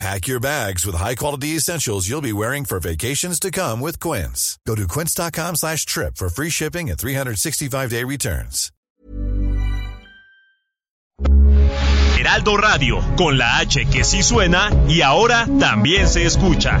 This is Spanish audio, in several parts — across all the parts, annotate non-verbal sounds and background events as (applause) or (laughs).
Pack your bags with high-quality essentials you'll be wearing for vacations to come with Quince. Go to quince.com slash trip for free shipping and 365-day returns. Heraldo Radio, con la H que sí suena y ahora también se escucha.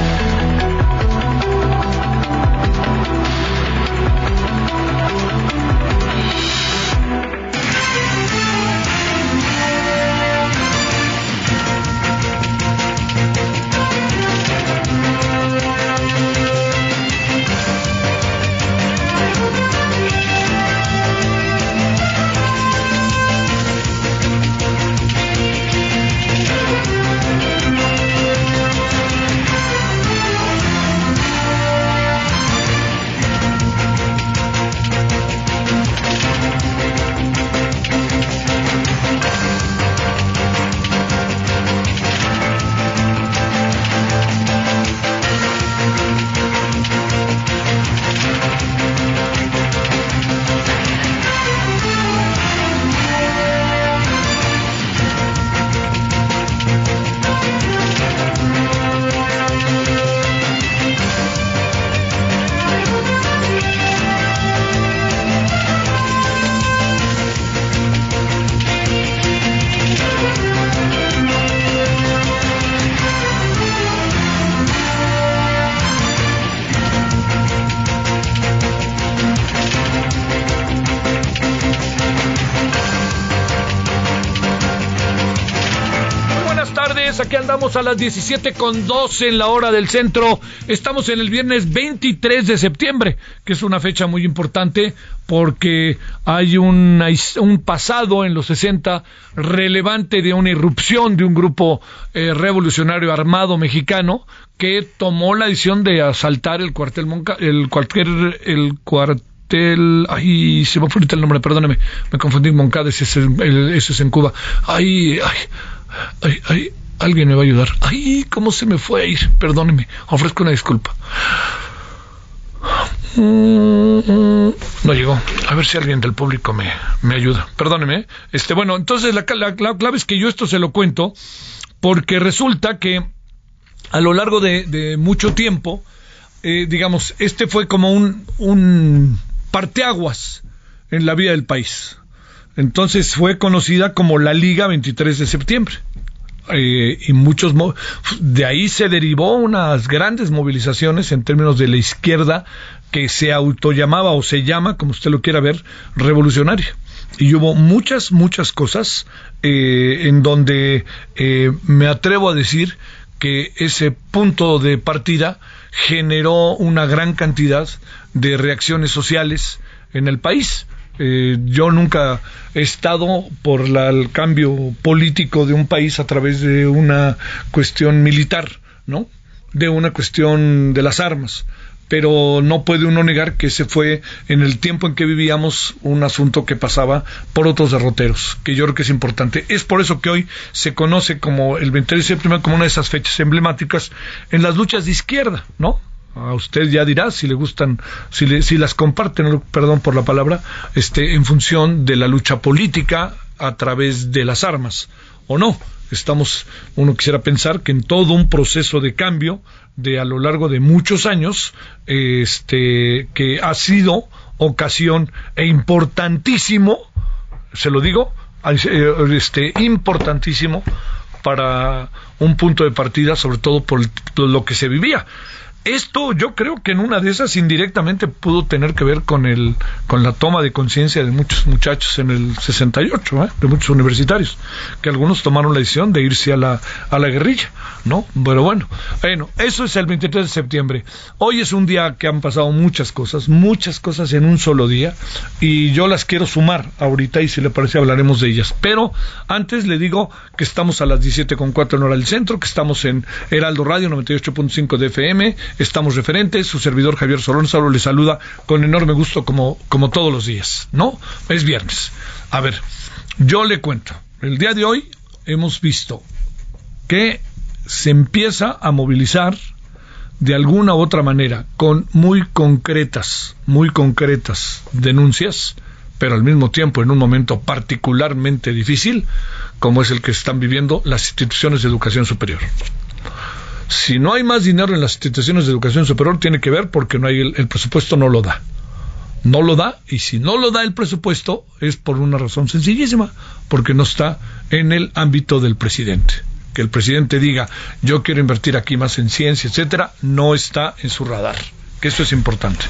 Andamos a las 17 con 12 en la hora del centro. Estamos en el viernes 23 de septiembre, que es una fecha muy importante porque hay un, un pasado en los 60 relevante de una irrupción de un grupo eh, revolucionario armado mexicano que tomó la decisión de asaltar el cuartel Monca, el cualquier el cuartel ay, se me fue el nombre, perdóneme, me confundí Moncada, ese es, ese es en Cuba. Ay, ay, ay, ay, Alguien me va a ayudar. Ay, ¿cómo se me fue a ir? Perdóneme, ofrezco una disculpa. No llegó. A ver si alguien del público me, me ayuda. Perdóneme. Este, bueno, entonces la, clave es que yo esto se lo cuento porque resulta que a lo largo de, mucho tiempo, eh, digamos, este fue como un, un parteaguas en la vida del país. Entonces fue conocida como la Liga 23 de septiembre. Eh, y muchos de ahí se derivó unas grandes movilizaciones en términos de la izquierda que se autollamaba o se llama, como usted lo quiera ver, revolucionaria. Y hubo muchas, muchas cosas eh, en donde eh, me atrevo a decir que ese punto de partida generó una gran cantidad de reacciones sociales en el país. Eh, yo nunca he estado por el cambio político de un país a través de una cuestión militar, ¿no? De una cuestión de las armas. Pero no puede uno negar que ese fue en el tiempo en que vivíamos un asunto que pasaba por otros derroteros, que yo creo que es importante. Es por eso que hoy se conoce como el 23 de septiembre como una de esas fechas emblemáticas en las luchas de izquierda, ¿no? A usted ya dirá si le gustan, si, si las comparten, perdón por la palabra, este, en función de la lucha política a través de las armas, o no. Estamos, uno quisiera pensar que en todo un proceso de cambio de a lo largo de muchos años, este, que ha sido ocasión e importantísimo, se lo digo, este, importantísimo para un punto de partida, sobre todo por lo que se vivía. Esto yo creo que en una de esas indirectamente pudo tener que ver con el con la toma de conciencia de muchos muchachos en el 68, ¿eh? de muchos universitarios, que algunos tomaron la decisión de irse a la a la guerrilla, ¿no? Pero bueno, bueno, eso es el 23 de septiembre. Hoy es un día que han pasado muchas cosas, muchas cosas en un solo día y yo las quiero sumar ahorita y si le parece hablaremos de ellas. Pero antes le digo que estamos a las 17.4 en hora del centro, que estamos en Heraldo Radio 98.5 de FM estamos referentes, su servidor Javier Solórzano le saluda con enorme gusto como, como todos los días, ¿no? Es viernes. A ver, yo le cuento, el día de hoy hemos visto que se empieza a movilizar de alguna u otra manera con muy concretas, muy concretas denuncias, pero al mismo tiempo en un momento particularmente difícil, como es el que están viviendo las instituciones de educación superior. Si no hay más dinero en las instituciones de educación superior, tiene que ver porque no hay el, presupuesto no lo da. No lo da, y si no lo da el presupuesto, es por una razón sencillísima, porque no está en el ámbito del presidente. Que el presidente diga, yo quiero invertir aquí más en ciencia, etcétera, no está en su radar. Que eso es importante.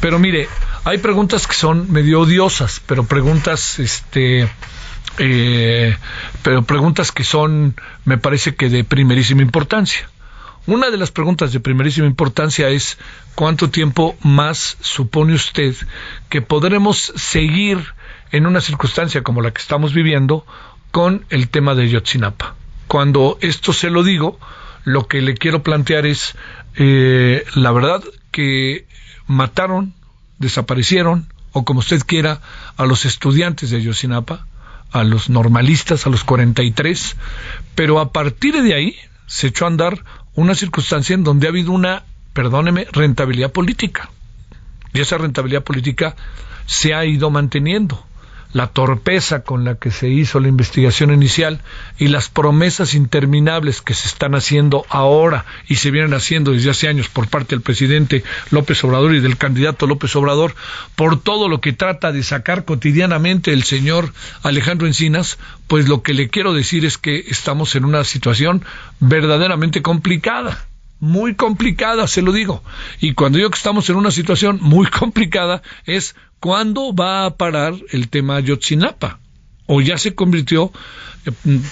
Pero mire, hay preguntas que son medio odiosas, pero preguntas, este, eh, pero preguntas que son, me parece que de primerísima importancia. Una de las preguntas de primerísima importancia es ¿cuánto tiempo más supone usted que podremos seguir en una circunstancia como la que estamos viviendo con el tema de Yotzinapa? Cuando esto se lo digo, lo que le quiero plantear es eh, la verdad que mataron, desaparecieron, o como usted quiera, a los estudiantes de Yotzinapa, a los normalistas, a los 43, pero a partir de ahí se echó a andar una circunstancia en donde ha habido una, perdóneme, rentabilidad política. Y esa rentabilidad política se ha ido manteniendo. La torpeza con la que se hizo la investigación inicial y las promesas interminables que se están haciendo ahora y se vienen haciendo desde hace años por parte del presidente López Obrador y del candidato López Obrador por todo lo que trata de sacar cotidianamente el señor Alejandro Encinas, pues lo que le quiero decir es que estamos en una situación verdaderamente complicada muy complicada, se lo digo. Y cuando digo que estamos en una situación muy complicada, es cuándo va a parar el tema Yotzinapa. O ya se convirtió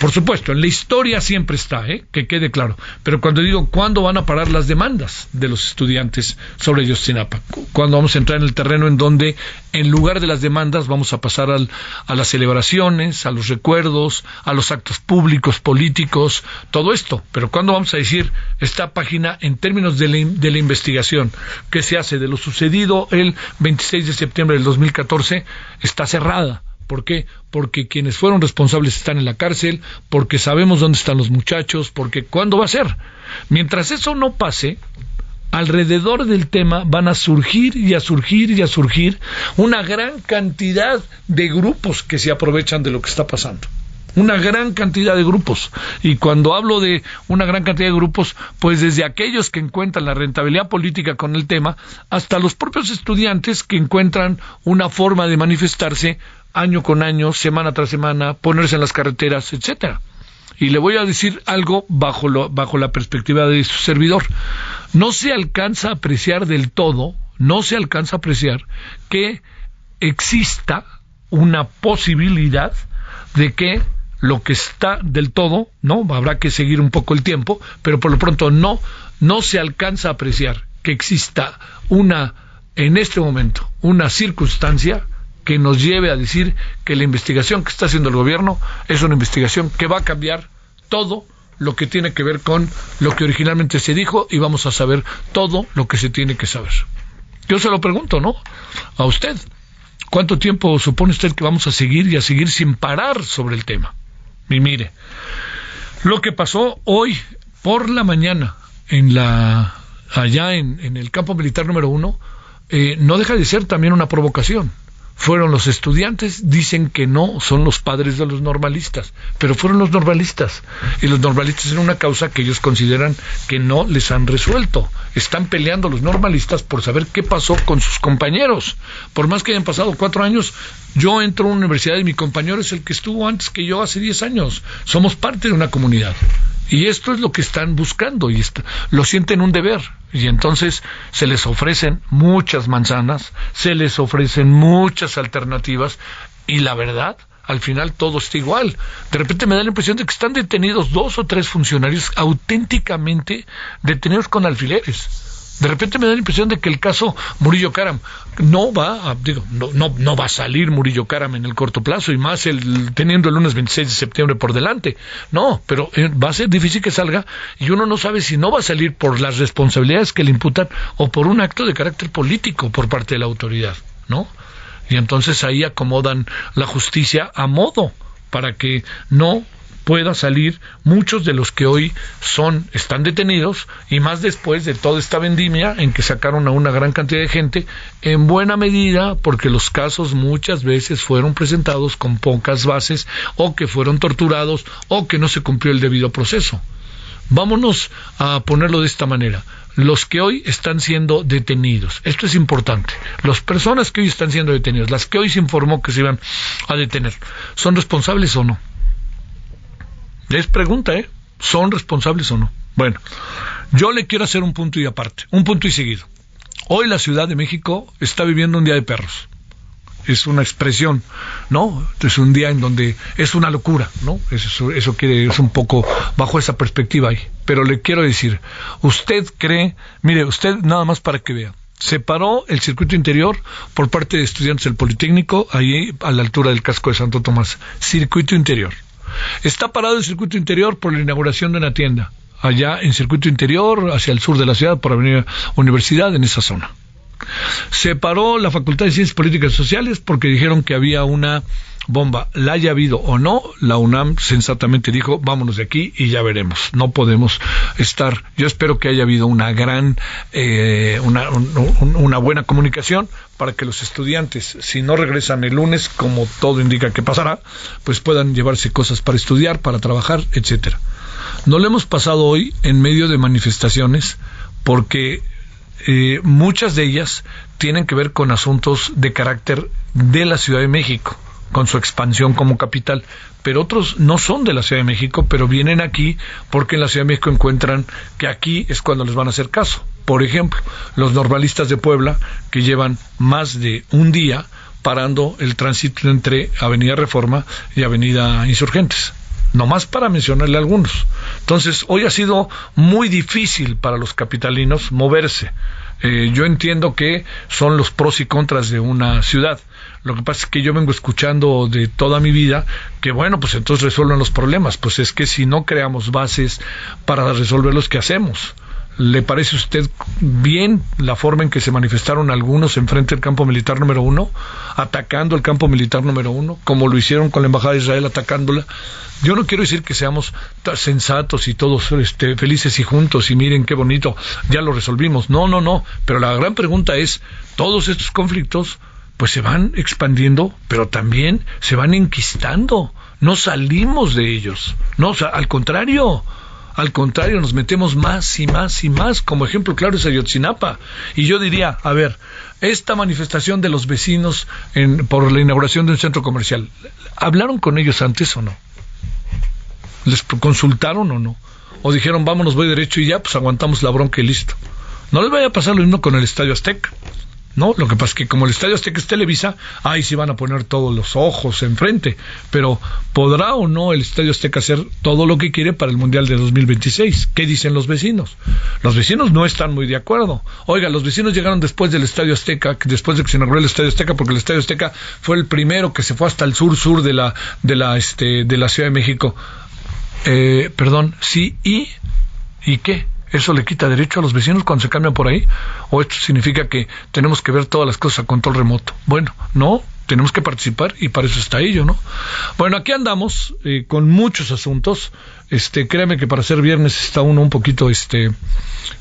por supuesto, en la historia siempre está, ¿eh? que quede claro. Pero cuando digo cuándo van a parar las demandas de los estudiantes sobre Yostinapa, cuándo vamos a entrar en el terreno en donde en lugar de las demandas vamos a pasar a las celebraciones, a los recuerdos, a los actos públicos, políticos, todo esto. Pero cuándo vamos a decir esta página en términos de la, de la investigación que se hace de lo sucedido el 26 de septiembre del 2014 está cerrada ¿Por qué? Porque quienes fueron responsables están en la cárcel, porque sabemos dónde están los muchachos, porque ¿cuándo va a ser? Mientras eso no pase, alrededor del tema van a surgir y a surgir y a surgir una gran cantidad de grupos que se aprovechan de lo que está pasando una gran cantidad de grupos. Y cuando hablo de una gran cantidad de grupos, pues desde aquellos que encuentran la rentabilidad política con el tema, hasta los propios estudiantes que encuentran una forma de manifestarse año con año, semana tras semana, ponerse en las carreteras, etcétera. Y le voy a decir algo bajo, lo, bajo la perspectiva de su servidor. No se alcanza a apreciar del todo, no se alcanza a apreciar que exista una posibilidad de que lo que está del todo, ¿no? Habrá que seguir un poco el tiempo, pero por lo pronto no, no se alcanza a apreciar que exista una, en este momento, una circunstancia que nos lleve a decir que la investigación que está haciendo el gobierno es una investigación que va a cambiar todo lo que tiene que ver con lo que originalmente se dijo y vamos a saber todo lo que se tiene que saber. Yo se lo pregunto, ¿no? A usted. ¿Cuánto tiempo supone usted que vamos a seguir y a seguir sin parar sobre el tema? Y mire, lo que pasó hoy por la mañana en la allá en, el campo militar número uno eh, no deja de ser también una provocación fueron los estudiantes, dicen que no, son los padres de los normalistas, pero fueron los normalistas. Y los normalistas en una causa que ellos consideran que no les han resuelto. Están peleando los normalistas por saber qué pasó con sus compañeros. Por más que hayan pasado cuatro años, yo entro a una universidad y mi compañero es el que estuvo antes que yo hace diez años. Somos parte de una comunidad. Y esto es lo que están buscando y lo sienten un deber. Y entonces se les ofrecen muchas manzanas, se les ofrecen muchas alternativas y la verdad, al final todo está igual. De repente me da la impresión de que están detenidos dos o tres funcionarios auténticamente detenidos con alfileres de repente me da la impresión de que el caso Murillo Karam no va a, digo, no, no, no va a salir Murillo Karam en el corto plazo y más el, teniendo el lunes 26 de septiembre por delante. No, pero eh, va a ser difícil que salga y uno no sabe si no va a salir por las responsabilidades que le imputan o por un acto de carácter político por parte de la autoridad, ¿no? Y entonces ahí acomodan la justicia a modo para que no pueda salir muchos de los que hoy son están detenidos y más después de toda esta vendimia en que sacaron a una gran cantidad de gente en buena medida porque los casos muchas veces fueron presentados con pocas bases o que fueron torturados o que no se cumplió el debido proceso. Vámonos a ponerlo de esta manera los que hoy están siendo detenidos. Esto es importante. Las personas que hoy están siendo detenidas, las que hoy se informó que se iban a detener, ¿son responsables o no? Es pregunta, ¿eh? ¿Son responsables o no? Bueno, yo le quiero hacer un punto y aparte, un punto y seguido. Hoy la Ciudad de México está viviendo un día de perros. Es una expresión, ¿no? Es un día en donde es una locura, ¿no? Eso, eso quiere, es un poco bajo esa perspectiva ahí. Pero le quiero decir, usted cree, mire, usted nada más para que vea, separó el circuito interior por parte de estudiantes del Politécnico, ahí a la altura del casco de Santo Tomás. Circuito interior. Está parado el circuito interior por la inauguración de una tienda, allá en circuito interior, hacia el sur de la ciudad, por Avenida Universidad, en esa zona. Se paró la Facultad de Ciencias Políticas y Sociales porque dijeron que había una bomba, la haya habido o no, la UNAM sensatamente dijo, vámonos de aquí y ya veremos. No podemos estar. Yo espero que haya habido una gran, eh, una, una buena comunicación para que los estudiantes, si no regresan el lunes, como todo indica que pasará, pues puedan llevarse cosas para estudiar, para trabajar, etcétera. No lo hemos pasado hoy en medio de manifestaciones porque eh, muchas de ellas tienen que ver con asuntos de carácter de la Ciudad de México con su expansión como capital, pero otros no son de la Ciudad de México, pero vienen aquí porque en la Ciudad de México encuentran que aquí es cuando les van a hacer caso. Por ejemplo, los normalistas de Puebla, que llevan más de un día parando el tránsito entre Avenida Reforma y Avenida Insurgentes. No más para mencionarle algunos. Entonces, hoy ha sido muy difícil para los capitalinos moverse. Eh, yo entiendo que son los pros y contras de una ciudad lo que pasa es que yo vengo escuchando de toda mi vida que, bueno, pues entonces resuelven los problemas. Pues es que si no creamos bases para resolver los que hacemos. ¿Le parece a usted bien la forma en que se manifestaron algunos enfrente del campo militar número uno, atacando el campo militar número uno, como lo hicieron con la Embajada de Israel atacándola? Yo no quiero decir que seamos sensatos y todos este, felices y juntos y miren qué bonito, ya lo resolvimos. No, no, no. Pero la gran pregunta es, todos estos conflictos pues se van expandiendo, pero también se van enquistando. No salimos de ellos. No, al contrario, al contrario, nos metemos más y más y más. Como ejemplo claro es Ayotzinapa. Y yo diría, a ver, esta manifestación de los vecinos en, por la inauguración de un centro comercial, ¿hablaron con ellos antes o no? ¿Les consultaron o no? ¿O dijeron, vámonos, voy derecho y ya, pues aguantamos la bronca y listo? No les vaya a pasar lo mismo con el Estadio Azteca. ¿No? Lo que pasa es que como el Estadio Azteca es Televisa, ahí sí van a poner todos los ojos enfrente, pero ¿podrá o no el Estadio Azteca hacer todo lo que quiere para el Mundial de 2026? ¿Qué dicen los vecinos? Los vecinos no están muy de acuerdo. Oiga, los vecinos llegaron después del Estadio Azteca, después de que se inauguró el Estadio Azteca, porque el Estadio Azteca fue el primero que se fue hasta el sur sur de la de la este de la Ciudad de México. Eh, perdón, sí y ¿y qué? ¿Eso le quita derecho a los vecinos cuando se cambian por ahí? ¿O esto significa que tenemos que ver todas las cosas a control remoto? Bueno, no, tenemos que participar y para eso está ello, ¿no? Bueno, aquí andamos eh, con muchos asuntos. Este, que para ser viernes está uno un poquito, este,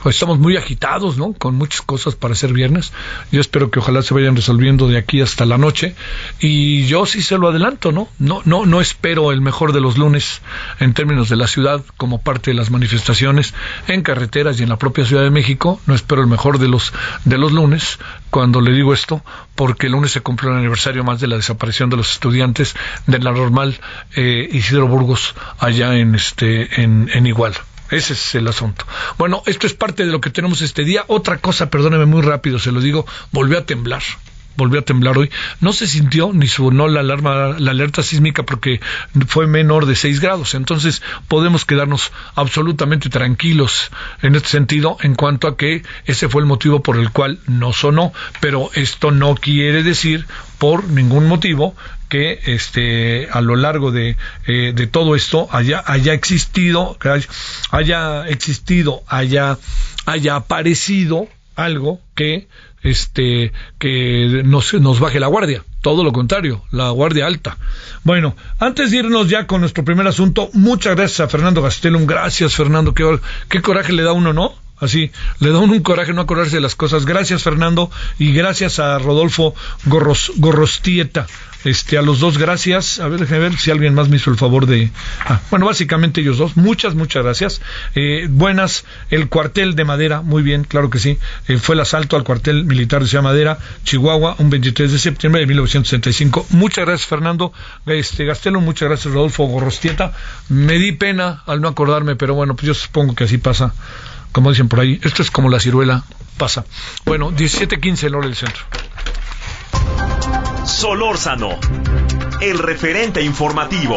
pues estamos muy agitados, ¿no? Con muchas cosas para ser viernes. Yo espero que ojalá se vayan resolviendo de aquí hasta la noche. Y yo sí se lo adelanto, ¿no? No, no, no espero el mejor de los lunes en términos de la ciudad como parte de las manifestaciones en carreteras y en la propia Ciudad de México. No espero el mejor de los, de los lunes cuando le digo esto, porque el lunes se cumplió el aniversario más de la desaparición de los estudiantes de la normal eh, Isidro Burgos allá en este en, en Iguala. Ese es el asunto. Bueno, esto es parte de lo que tenemos este día. Otra cosa, perdóneme muy rápido, se lo digo, volvió a temblar volvió a temblar hoy. No se sintió ni sonó la alarma, la alerta sísmica porque fue menor de 6 grados. Entonces podemos quedarnos absolutamente tranquilos en este sentido en cuanto a que ese fue el motivo por el cual no sonó. Pero esto no quiere decir por ningún motivo que este a lo largo de, eh, de todo esto haya haya existido haya existido haya haya aparecido algo que este que nos, nos baje la guardia. Todo lo contrario, la guardia alta. Bueno, antes de irnos ya con nuestro primer asunto, muchas gracias a Fernando Gastelum. Gracias, Fernando. Qué, qué coraje le da uno, ¿no? Así, le da un coraje no acordarse de las cosas. Gracias, Fernando, y gracias a Rodolfo Gorros, Gorrostieta. Este, a los dos, gracias. A ver, déjame ver si alguien más me hizo el favor de. Ah, bueno, básicamente ellos dos. Muchas, muchas gracias. Eh, buenas, el cuartel de Madera, muy bien, claro que sí. Eh, fue el asalto al cuartel militar de Ciudad Madera, Chihuahua, un 23 de septiembre de 1965. Muchas gracias, Fernando. Este, Gastelo, muchas gracias, Rodolfo Gorrostieta. Me di pena al no acordarme, pero bueno, pues yo supongo que así pasa como dicen por ahí, esto es como la ciruela, pasa. Bueno, 17.15 en hora del centro. Solórzano, el referente informativo.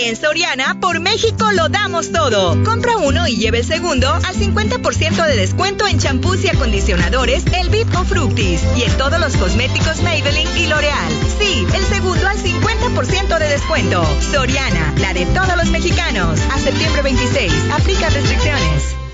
En Soriana, por México lo damos todo. Compra uno y lleve el segundo al 50% de descuento en champús y acondicionadores El Bip o Fructis. Y en todos los cosméticos Maybelline y L'Oreal. Sí, el segundo al 50% de descuento. Soriana, la de todos los mexicanos. A septiembre 26. Aplica restricciones.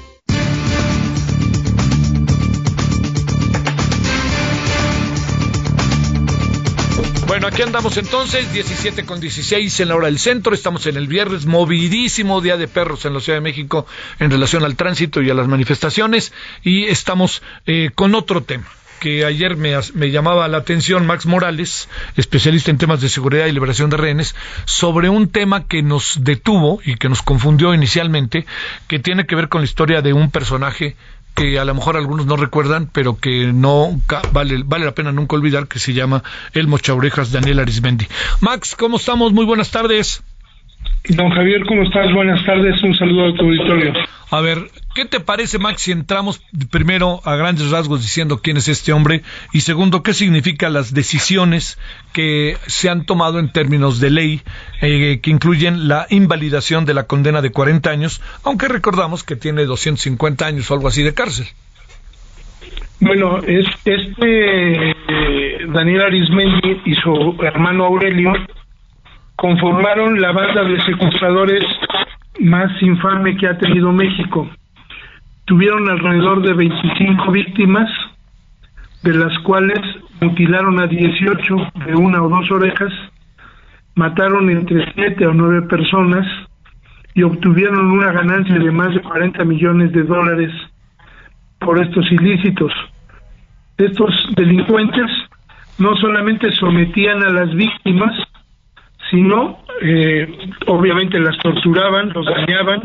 Bueno, aquí andamos entonces, 17 con 16 en la hora del centro. Estamos en el viernes, movidísimo día de perros en la Ciudad de México en relación al tránsito y a las manifestaciones. Y estamos eh, con otro tema que ayer me, me, llamaba la atención Max Morales, especialista en temas de seguridad y liberación de rehenes, sobre un tema que nos detuvo y que nos confundió inicialmente, que tiene que ver con la historia de un personaje que a lo mejor algunos no recuerdan, pero que no vale, vale la pena nunca olvidar, que se llama El Mochaurejas Daniel Arismendi. Max, ¿cómo estamos? Muy buenas tardes. Don Javier, ¿cómo estás? Buenas tardes, un saludo a tu auditorio. A ver, ¿qué te parece, Max, si entramos primero a grandes rasgos diciendo quién es este hombre y segundo, qué significan las decisiones que se han tomado en términos de ley eh, que incluyen la invalidación de la condena de 40 años, aunque recordamos que tiene 250 años o algo así de cárcel? Bueno, es, este Daniel Arismendi y su hermano Aurelio conformaron la banda de secuestradores más infame que ha tenido México. Tuvieron alrededor de 25 víctimas, de las cuales mutilaron a 18 de una o dos orejas, mataron entre 7 o 9 personas y obtuvieron una ganancia de más de 40 millones de dólares por estos ilícitos. Estos delincuentes no solamente sometían a las víctimas, sino eh, obviamente las torturaban, los dañaban,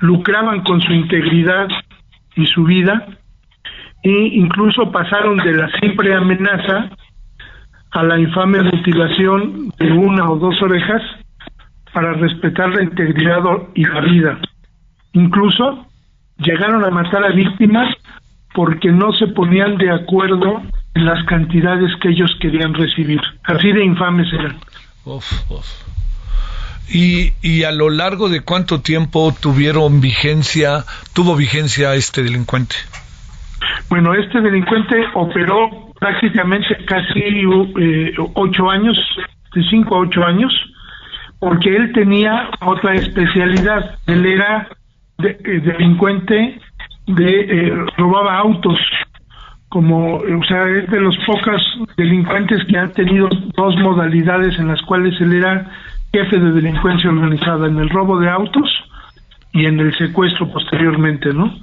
lucraban con su integridad y su vida, e incluso pasaron de la simple amenaza a la infame mutilación de una o dos orejas para respetar la integridad y la vida. Incluso llegaron a matar a víctimas porque no se ponían de acuerdo en las cantidades que ellos querían recibir. Así de infames eran. Y, y a lo largo de cuánto tiempo tuvieron vigencia, tuvo vigencia este delincuente? Bueno, este delincuente operó prácticamente casi eh, ocho años, de cinco a ocho años, porque él tenía otra especialidad. Él era eh, delincuente de eh, robaba autos como, o sea, es de los pocos delincuentes que han tenido dos modalidades en las cuales él era jefe de delincuencia organizada, en el robo de autos y en el secuestro posteriormente, ¿no?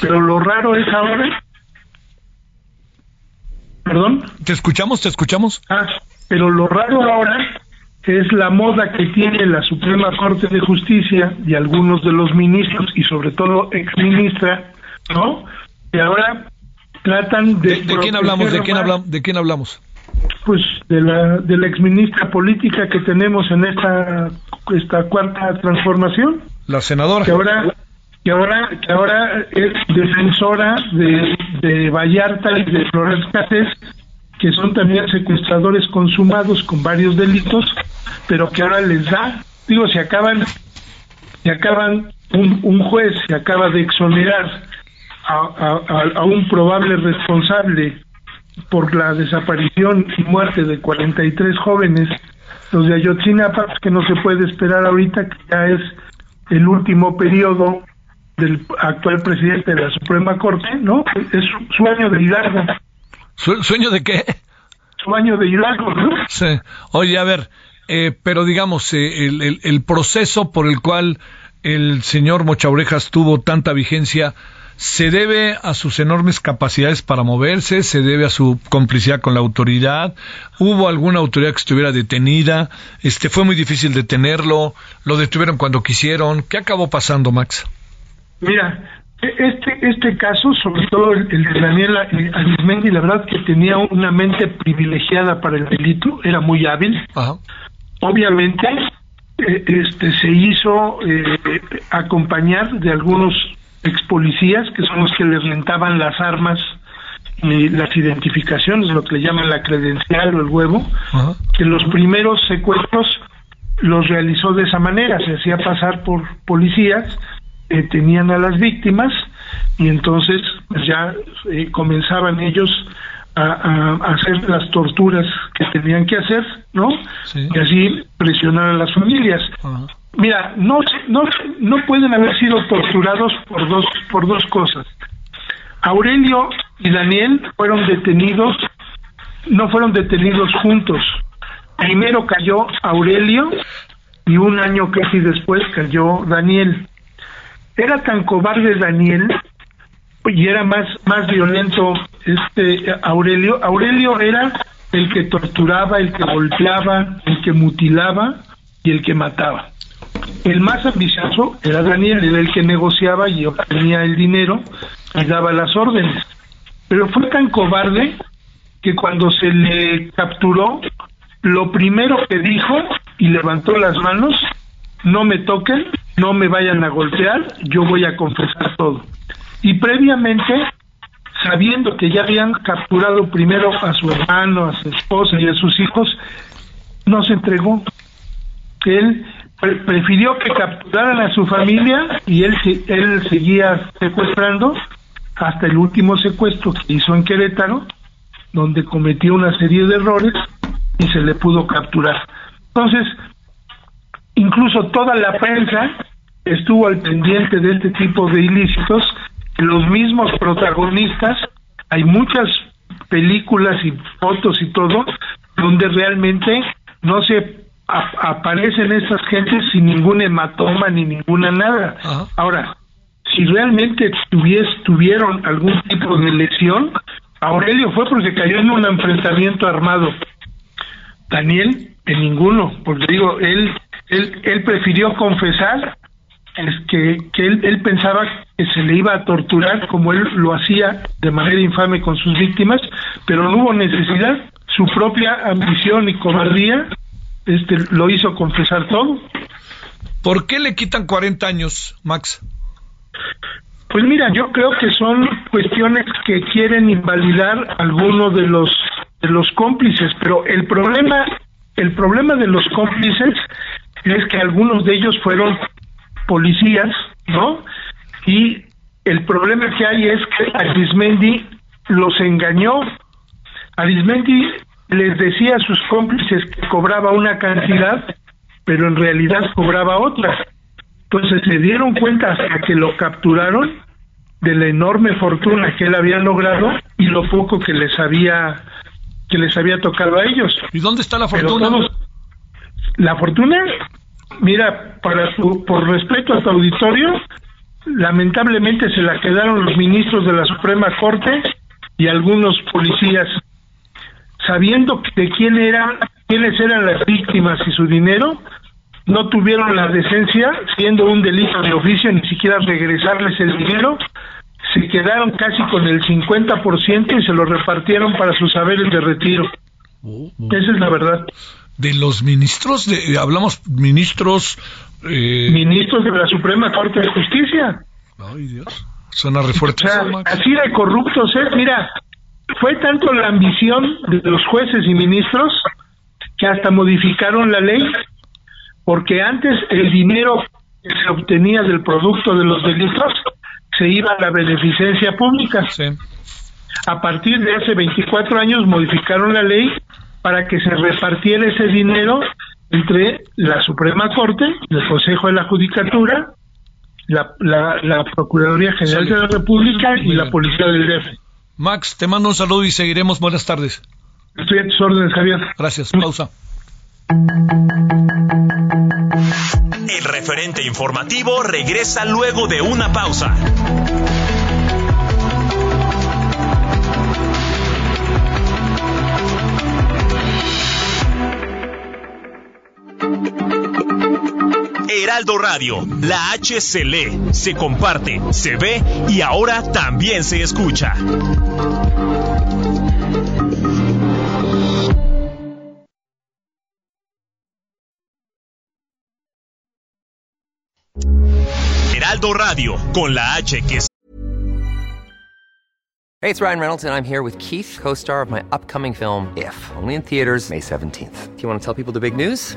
Pero lo raro es ahora... ¿Perdón? Te escuchamos, te escuchamos. Ah, pero lo raro ahora es la moda que tiene la Suprema Corte de Justicia y algunos de los ministros y sobre todo ex ministra, ¿no? y ahora tratan de... ¿De, quién hablamos? ¿De quién, hablamos? ¿De quién hablamos? Pues de la, de la exministra política que tenemos en esta, esta cuarta transformación. La senadora. Que ahora, que ahora, que ahora es defensora de, de Vallarta y de Flores Cáceres, que son también secuestradores consumados con varios delitos, pero que ahora les da, digo, se acaban, se acaban, un, un juez se acaba de exonerar a, un probable responsable por la desaparición y muerte de 43 jóvenes, los de Ayotzinapa, que no se puede esperar ahorita, que ya es el último periodo del actual presidente de la Suprema Corte, ¿no? Es su sueño de Hidalgo. ¿Sueño de qué? Sueño de Hidalgo, ¿no? Sí. Oye, a ver, eh, pero digamos, eh, el, el, proceso por el cual el señor Mochaurejas tuvo tanta vigencia se debe a sus enormes capacidades para moverse, se debe a su complicidad con la autoridad. Hubo alguna autoridad que estuviera detenida, este fue muy difícil detenerlo, lo detuvieron cuando quisieron. ¿Qué acabó pasando, Max? Mira, este este caso, sobre todo el, de Daniela Arismendi, la verdad que tenía una mente privilegiada para el delito, era muy hábil. Obviamente, eh, este se hizo eh, acompañar de algunos ex policías, que son los que les rentaban las armas y las identificaciones, lo que le llaman la credencial o el huevo, que los primeros secuestros los realizó de esa manera, se hacía pasar por policías, tenían a las víctimas y entonces pues ya eh, comenzaban ellos a, hacer las torturas que tenían que hacer, ¿no? Y así presionar a las familias. Mira, no, no, no pueden haber sido torturados por dos, por dos cosas. Aurelio y Daniel fueron detenidos, no fueron detenidos juntos. Primero cayó Aurelio y un año casi después cayó Daniel. Era tan cobarde Daniel y era más, más violento este Aurelio. Aurelio era el que torturaba, el que golpeaba, el que mutilaba y el que mataba. El más ambicioso era Daniel, era el que negociaba y obtenía el dinero y daba las órdenes. Pero fue tan cobarde que cuando se le capturó, lo primero que dijo y levantó las manos, no me toquen, no me vayan a golpear, yo voy a confesar todo. Y previamente, sabiendo que ya habían capturado primero a su hermano, a su esposa y a sus hijos, no se entregó. Él prefirió que capturaran a su familia y él, él seguía secuestrando hasta el último secuestro que hizo en Querétaro, donde cometió una serie de errores y se le pudo capturar. Entonces, incluso toda la prensa estuvo al pendiente de este tipo de ilícitos, los mismos protagonistas, hay muchas películas y fotos y todo, donde realmente no se aparecen estas gentes sin ningún hematoma ni ninguna nada. Ahora, si realmente tuvieron algún tipo de lesión, Aurelio fue porque cayó en un enfrentamiento armado. Daniel, en ninguno, porque digo, él, él, él prefirió confesar es que, que él, él pensaba que se le iba a torturar como él lo hacía de manera infame con sus víctimas, pero no hubo necesidad. Su propia ambición y cobardía este, lo hizo confesar todo. ¿Por qué le quitan 40 años, Max? Pues mira, yo creo que son cuestiones que quieren invalidar algunos de los de los cómplices, pero el problema el problema de los cómplices es que algunos de ellos fueron policías, ¿no? Y el problema que hay es que Arismendi los engañó. Arismendi les decía a sus cómplices que cobraba una cantidad, pero en realidad cobraba otra. Entonces se dieron cuenta hasta que lo capturaron de la enorme fortuna que él había logrado y lo poco que les había que les había tocado a ellos. ¿Y dónde está la fortuna? la fortuna, mira, para su, por respeto a tu auditorio, lamentablemente se la quedaron los ministros de la Suprema Corte y algunos policías sabiendo de quién eran, quiénes eran las víctimas y su dinero, no tuvieron la decencia, siendo un delito de oficio, ni siquiera regresarles el dinero, se quedaron casi con el 50% y se lo repartieron para sus saberes de retiro. Oh, oh. Esa es la verdad. De los ministros, de, hablamos ministros... Eh... Ministros de la Suprema Corte de Justicia. Ay, Dios. Suena refuerzo. O sea, así de corruptos es. Mira, fue tanto la ambición de los jueces y ministros que hasta modificaron la ley, porque antes el dinero que se obtenía del producto de los delitos se iba a la beneficencia pública. A partir de hace 24 años modificaron la ley para que se repartiera ese dinero entre la Suprema Corte, el Consejo de la Judicatura, la, la, Procuraduría General de la República y la Policía del DF. Max, te mando un saludo y seguiremos. Buenas tardes. Estoy a tus órdenes, Javier. Gracias. Pausa. El referente informativo regresa luego de una pausa. Heraldo Radio, la H se lee, se comparte, se ve y ahora también se escucha. Heraldo Radio, con la H que Hey, it's Ryan Reynolds and I'm here with Keith, co-star of my upcoming film If, only in theaters May 17th. Do you want to tell people the big news?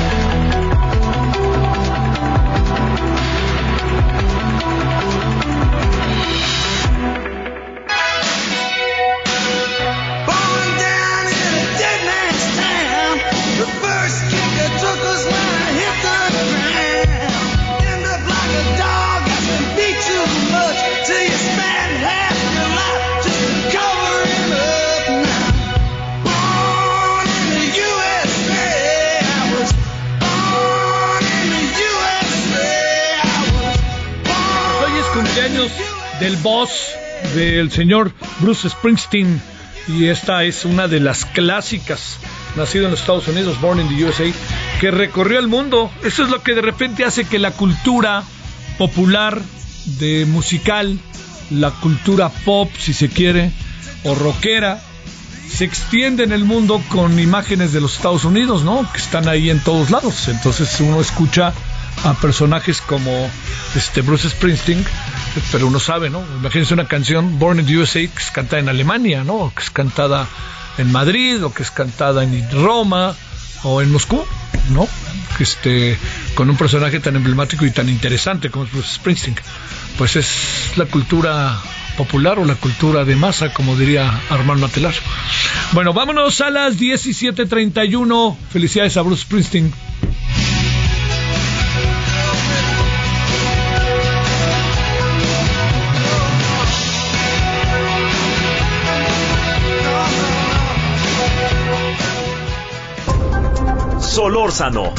Del boss del señor Bruce Springsteen y esta es una de las clásicas nacido en los Estados Unidos, Born in the USA, que recorrió el mundo. Eso es lo que de repente hace que la cultura popular de musical, la cultura pop, si se quiere, o rockera, se extiende en el mundo con imágenes de los Estados Unidos, ¿no? Que están ahí en todos lados. Entonces uno escucha a personajes como este Bruce Springsteen pero uno sabe, ¿no? Imagínense una canción Born in the USA que es cantada en Alemania, ¿no? Que es cantada en Madrid o que es cantada en Roma o en Moscú, ¿no? Este, con un personaje tan emblemático y tan interesante como es Bruce Springsteen. Pues es la cultura popular o la cultura de masa, como diría Armando Matelar. Bueno, vámonos a las 17.31. Felicidades a Bruce Springsteen. Solórzano,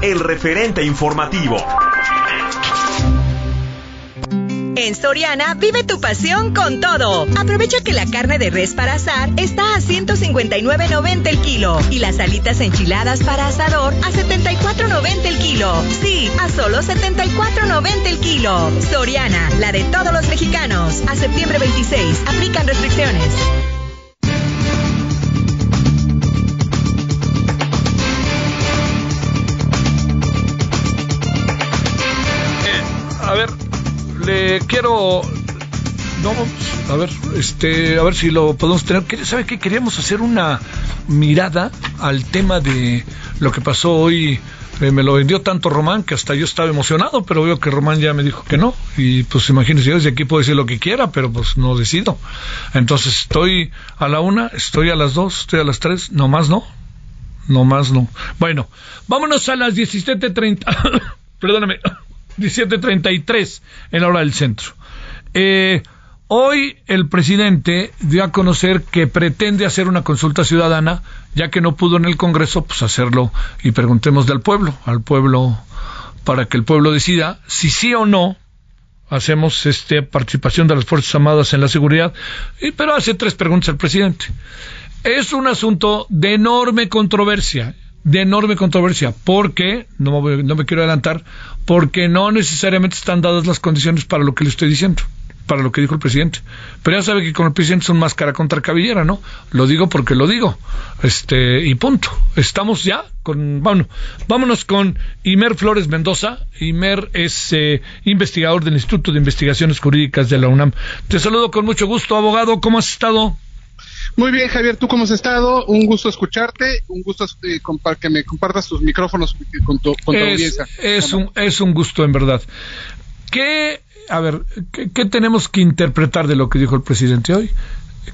el referente informativo. En Soriana vive tu pasión con todo. Aprovecha que la carne de res para asar está a 159.90 el kilo y las alitas enchiladas para asador a 74.90 el kilo. Sí, a solo 74.90 el kilo. Soriana, la de todos los mexicanos. A septiembre 26. Aplican restricciones. Quiero no, a ver, este, a ver si lo podemos tener. ¿Sabe qué? Queríamos hacer una mirada al tema de lo que pasó hoy. Eh, me lo vendió tanto Román que hasta yo estaba emocionado, pero veo que Román ya me dijo que no. Y pues imagínense, yo desde aquí puedo decir lo que quiera, pero pues no decido. Entonces estoy a la una, estoy a las dos, estoy a las tres, no más no. no más no. Bueno, vámonos a las 17.30, (coughs) perdóname, 17.33 en la hora del centro. Eh, hoy el presidente dio a conocer que pretende hacer una consulta ciudadana, ya que no pudo en el Congreso, pues hacerlo y preguntemos al pueblo, al pueblo, para que el pueblo decida si sí o no hacemos este participación de las Fuerzas Armadas en la seguridad, pero hace tres preguntas al presidente. Es un asunto de enorme controversia, de enorme controversia, porque, no me, no me quiero adelantar, porque no necesariamente están dadas las condiciones para lo que le estoy diciendo para lo que dijo el presidente. Pero ya sabe que con el presidente son máscara contra cabellera, ¿no? Lo digo porque lo digo. Este, y punto. Estamos ya con, bueno, vámonos con Imer Flores Mendoza. Imer es eh, investigador del Instituto de Investigaciones Jurídicas de la UNAM. Te saludo con mucho gusto, abogado. ¿Cómo has estado? Muy bien, Javier, ¿tú cómo has estado? Un gusto escucharte, un gusto eh, que me compartas tus micrófonos con tu, con tu audiencia. Es un, es un gusto, en verdad. ¿Qué a ver, ¿qué, tenemos que interpretar de lo que dijo el presidente hoy?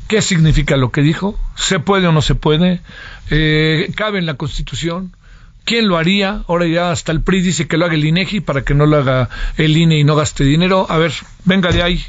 ¿Qué significa lo que dijo? ¿Se puede o no se puede? Eh, ¿Cabe en la Constitución? ¿Quién lo haría? Ahora ya hasta el PRI dice que lo haga el INEGI para que no lo haga el INE y no gaste dinero. A ver, venga de ahí,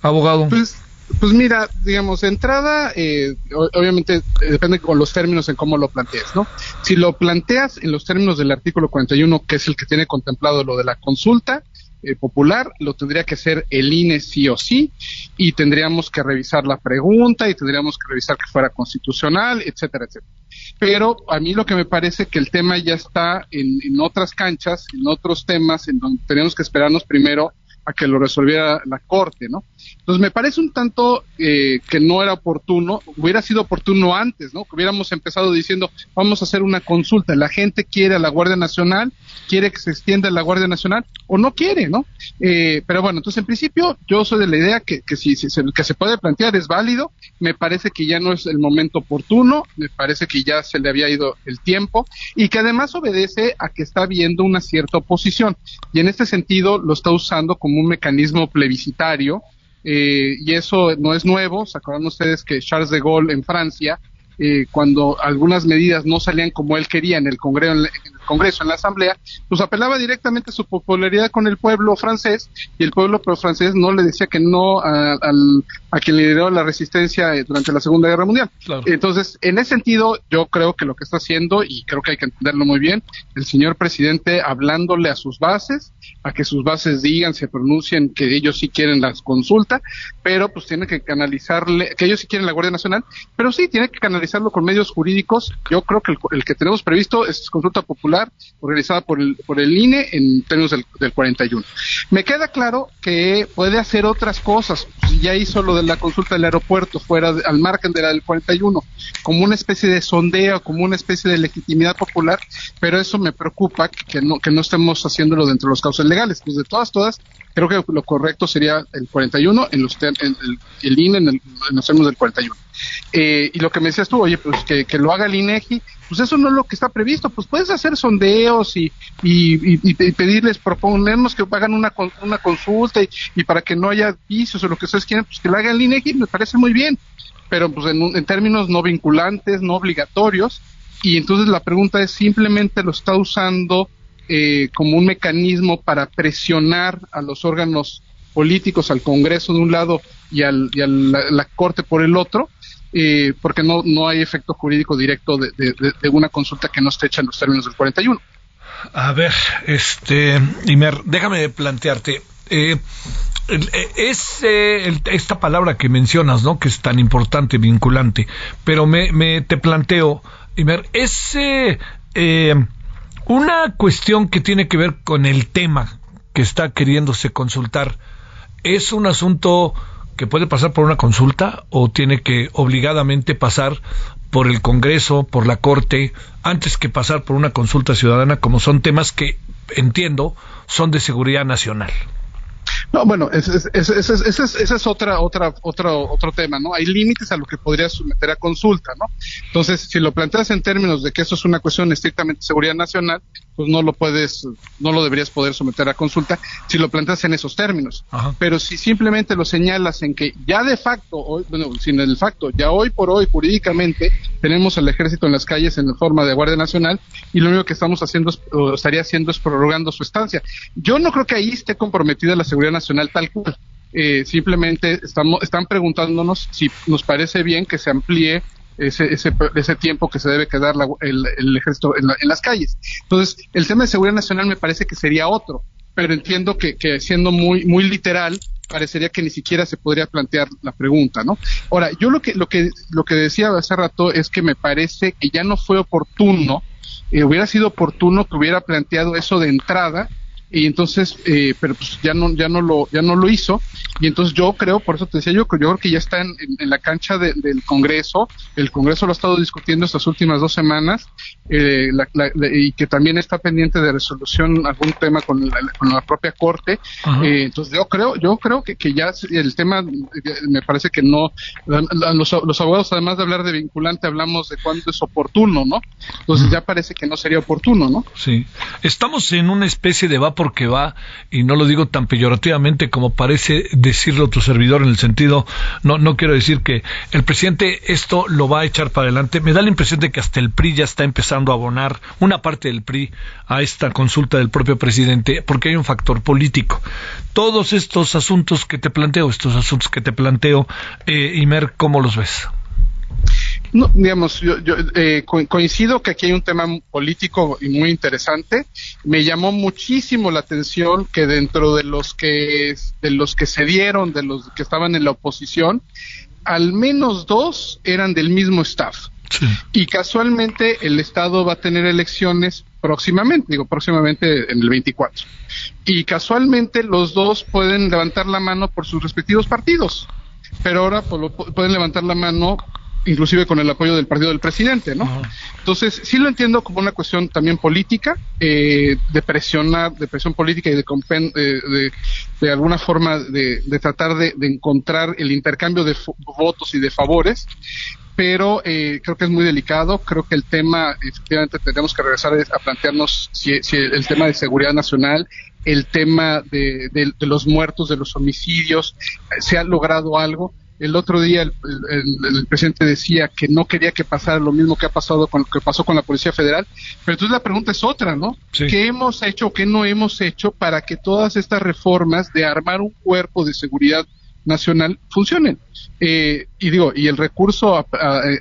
abogado. Pues, pues mira, digamos, entrada, eh, obviamente eh, depende con los términos en cómo lo planteas, ¿no? Si lo planteas en los términos del artículo 41, que es el que tiene contemplado lo de la consulta, eh, popular, lo tendría que hacer el INE sí o sí, y tendríamos que revisar la pregunta y tendríamos que revisar que fuera constitucional, etcétera, etcétera. Pero a mí lo que me parece que el tema ya está en, en otras canchas, en otros temas, en donde tenemos que esperarnos primero a que lo resolviera la Corte, ¿no? Entonces me parece un tanto eh, que no era oportuno, hubiera sido oportuno antes, ¿no? Que hubiéramos empezado diciendo, vamos a hacer una consulta, la gente quiere a la Guardia Nacional, quiere que se extienda la Guardia Nacional o no quiere, ¿no? Eh, pero bueno, entonces en principio yo soy de la idea que, que si, que se puede plantear es válido, me parece que ya no es el momento oportuno, me parece que ya se le había ido el tiempo y que además obedece a que está habiendo una cierta oposición y en este sentido lo está usando como un mecanismo plebiscitario eh, y eso no es nuevo. ¿Se acuerdan ustedes que Charles de Gaulle en Francia, eh, cuando algunas medidas no salían como él quería en el Congreso, en Congreso, en la Asamblea, pues apelaba directamente a su popularidad con el pueblo francés y el pueblo francés no le decía que no a, a quien lideró la resistencia eh, durante la Segunda Guerra Mundial. Entonces, en ese sentido, yo creo que lo que está haciendo, y creo que hay que entenderlo muy bien, el señor presidente hablándole a sus bases, a que sus bases digan, se pronuncien que ellos sí quieren las consultas, pero pues tiene que canalizarle, que ellos sí quieren la Guardia Nacional, pero sí tiene que canalizarlo con medios jurídicos. Yo creo que el, que tenemos previsto es consulta popular organizada por el, por el INE en términos del, del 41. Me queda claro que puede hacer otras cosas. Ya hizo lo de la consulta del aeropuerto fuera al margen de la del 41, como una especie de sondeo, como una especie de legitimidad popular, pero eso me preocupa que no, que no estemos haciéndolo dentro de los causas legales. Pues de todas, todas, creo que lo correcto sería el 41 en los en el, el INE en, el, en los términos del 41. Eh, y lo que me decías tú, oye, pues que, que, lo haga el INEGI, pues eso no es lo que está previsto, pues puedes hacer sondeos y, y, y, y pedirles, proponernos que hagan una, una consulta y, para que no haya vicios o lo que ustedes quieren, pues que lo haga el INEGI, me parece muy bien, pero pues en, en términos no vinculantes, no obligatorios, y entonces la pregunta es, ¿simplemente lo está usando eh, como un mecanismo para presionar a los órganos políticos, al Congreso de un lado y, al, y a la, la Corte por el otro? Eh, porque no, no hay efecto jurídico directo de, una consulta que no esté hecha en los términos del 41. A ver, este, Imer, déjame plantearte. Eh, es eh, esta palabra que mencionas, ¿no? Que es tan importante, vinculante. Pero me, te planteo, Imer, es eh, una cuestión que tiene que ver con el tema que está queriéndose consultar. Es un asunto que puede pasar por una consulta o tiene que obligadamente pasar por el Congreso, por la Corte, antes que pasar por una consulta ciudadana, como son temas que, entiendo, son de seguridad nacional. No, bueno, ese es, ese es, ese es, ese es otra, otra, otro, otro tema, ¿no? Hay límites a lo que podría someter a consulta, ¿no? Entonces, si lo planteas en términos de que eso es una cuestión estrictamente de seguridad nacional, pues no lo puedes, no lo deberías poder someter a consulta si lo planteas en esos términos. Pero si simplemente lo señalas en que ya de facto, hoy, bueno, sin el facto, ya hoy por hoy jurídicamente tenemos al ejército en las calles en forma de Guardia Nacional y lo único que estamos haciendo, o estaría haciendo es prorrogando su estancia. Yo no creo que ahí esté comprometida la seguridad nacional tal cual. Eh, simplemente estamos, están preguntándonos si nos parece bien que se amplíe ese, ese, ese tiempo que se debe quedar el, el, ejército en, las calles. Entonces, el tema de seguridad nacional me parece que sería otro, pero entiendo que, que siendo muy, muy literal, parecería que ni siquiera se podría plantear la pregunta, ¿no? Ahora, yo lo que, lo que, lo que decía hace rato es que me parece que ya no fue oportuno, eh, hubiera sido oportuno que hubiera planteado eso de entrada y entonces eh, pero pues ya no ya no lo ya no lo hizo. Y entonces yo creo por eso te decía yo yo creo que ya está en, la cancha del Congreso. El Congreso lo ha estado discutiendo estas últimas dos semanas eh, y que también está pendiente de resolución algún tema con la, propia corte. Eh, entonces yo creo yo creo que, que ya el tema me parece que no los, los abogados además de hablar de vinculante hablamos de cuándo es oportuno no entonces ya parece que no sería oportuno no sí. Estamos en una especie de vapor porque va, y no lo digo tan peyorativamente como parece decirlo tu servidor en el sentido, no, no quiero decir que el presidente esto lo va a echar para adelante. Me da la impresión de que hasta el PRI ya está empezando a abonar una parte del PRI a esta consulta del propio presidente, porque hay un factor político. Todos estos asuntos que te planteo, estos asuntos que te planteo, eh, Imer, ¿cómo los ves? No, digamos, yo, eh, coincido que aquí hay un tema político y muy interesante. Me llamó muchísimo la atención que dentro de los que de los que se dieron, de los que estaban en la oposición, al menos dos eran del mismo staff. Y casualmente el Estado va a tener elecciones próximamente, digo próximamente en el 24. Y casualmente los dos pueden levantar la mano por sus respectivos partidos pero ahora pues, pueden levantar la mano inclusive con el apoyo del partido del presidente, ¿no? Entonces, sí lo entiendo como una cuestión también política, eh, de presionar, de presión política y de, eh, de, alguna forma de, tratar de, encontrar el intercambio de votos y de favores, pero eh, creo que es muy delicado, creo que el tema, efectivamente, tenemos que regresar a plantearnos si, si el tema de seguridad nacional, el tema de, de los muertos, de los homicidios, se ha logrado algo el otro día el, presidente decía que no quería que pasara lo mismo que ha pasado con que pasó con la Policía Federal, pero entonces la pregunta es otra, ¿no? ¿Qué hemos hecho o qué no hemos hecho para que todas estas reformas de armar un cuerpo de seguridad nacional funcionen? Eh, y digo, y el recurso a,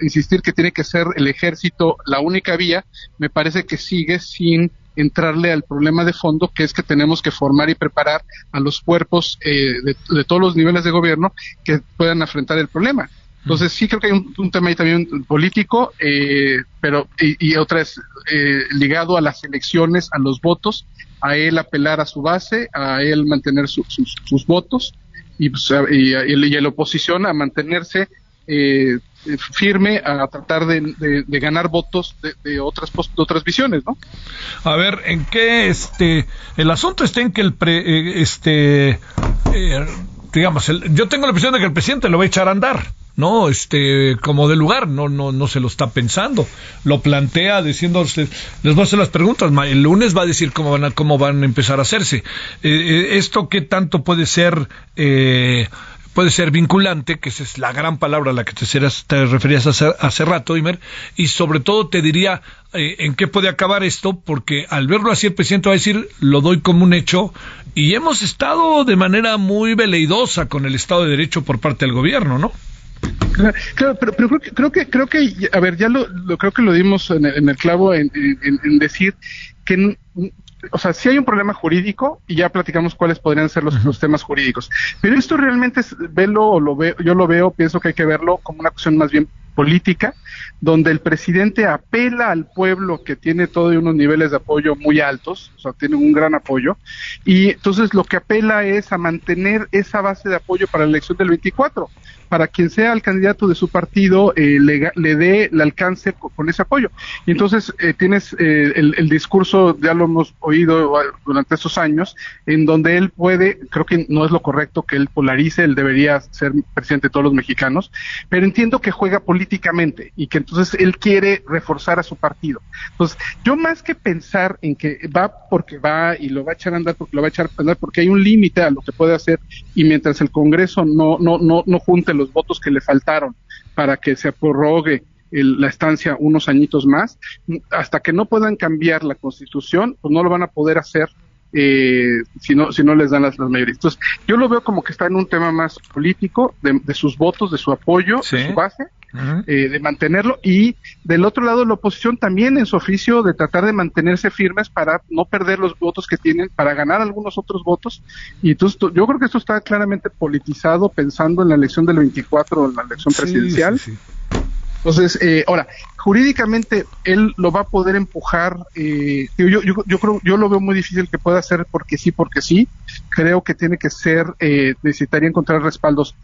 insistir que tiene que ser el ejército la única vía, me parece que sigue sin entrarle al problema de fondo, que es que tenemos que formar y preparar a los cuerpos eh, de, todos los niveles de gobierno que puedan afrontar el problema. Entonces sí creo que hay un, tema ahí también político, eh, pero y, otra es eh, ligado a las elecciones, a los votos, a él apelar a su base, a él mantener sus, sus, votos y, pues, y, y, a la oposición a mantenerse eh, firme a tratar de, ganar votos de, otras otras visiones, ¿no? A ver, en qué este el asunto está en que el pre, eh, este eh, digamos, yo tengo la impresión de que el presidente lo va a echar a andar. No, este, como de lugar, no, no, no se lo está pensando. Lo plantea diciendo, les voy a hacer las preguntas. El lunes va a decir cómo van a, cómo van a empezar a hacerse. esto qué tanto puede ser, eh, puede ser vinculante, que esa es la gran palabra a la que te, referías hace, rato, Imer, y sobre todo te diría eh, en qué puede acabar esto, porque al verlo así el presidente va a decir, lo doy como un hecho, y hemos estado de manera muy veleidosa con el Estado de Derecho por parte del gobierno, ¿no? Claro, pero, creo que creo que creo que a ver ya lo, creo que lo dimos en el, clavo en, en, decir que o sea, sí hay un problema jurídico y ya platicamos cuáles podrían ser los, los temas jurídicos. Pero esto realmente es, velo o lo veo, yo lo veo, pienso que hay que verlo como una cuestión más bien política, donde el presidente apela al pueblo que tiene todos unos niveles de apoyo muy altos, o sea, tiene un gran apoyo, y entonces lo que apela es a mantener esa base de apoyo para la elección del 24 para quien sea el candidato de su partido eh, le, dé el alcance con, ese apoyo. Y entonces eh, tienes eh, el, discurso, ya lo hemos oído durante estos años, en donde él puede, creo que no es lo correcto que él polarice, él debería ser presidente de todos los mexicanos, pero entiendo que juega políticamente y que entonces él quiere reforzar a su partido. Entonces, yo más que pensar en que va porque va y lo va a echar a andar porque lo va a echar a andar porque hay un límite a lo que puede hacer y mientras el Congreso no, no, no, no junte los votos que le faltaron para que se prorrogue la estancia unos añitos más, hasta que no puedan cambiar la constitución, pues no lo van a poder hacer eh, si, no, si no les dan las, las, mayorías. Entonces, yo lo veo como que está en un tema más político, de, de sus votos, de su apoyo, de su base, eh, de mantenerlo y del otro lado la oposición también en su oficio de tratar de mantenerse firmes para no perder los votos que tienen, para ganar algunos otros votos y entonces yo creo que esto está claramente politizado pensando en la elección del 24 o en la elección presidencial. Entonces, eh, ahora, jurídicamente él lo va a poder empujar. Eh, yo, yo, yo, creo, yo lo veo muy difícil que pueda hacer porque sí, porque sí. Creo que tiene que ser, eh, necesitaría encontrar respaldos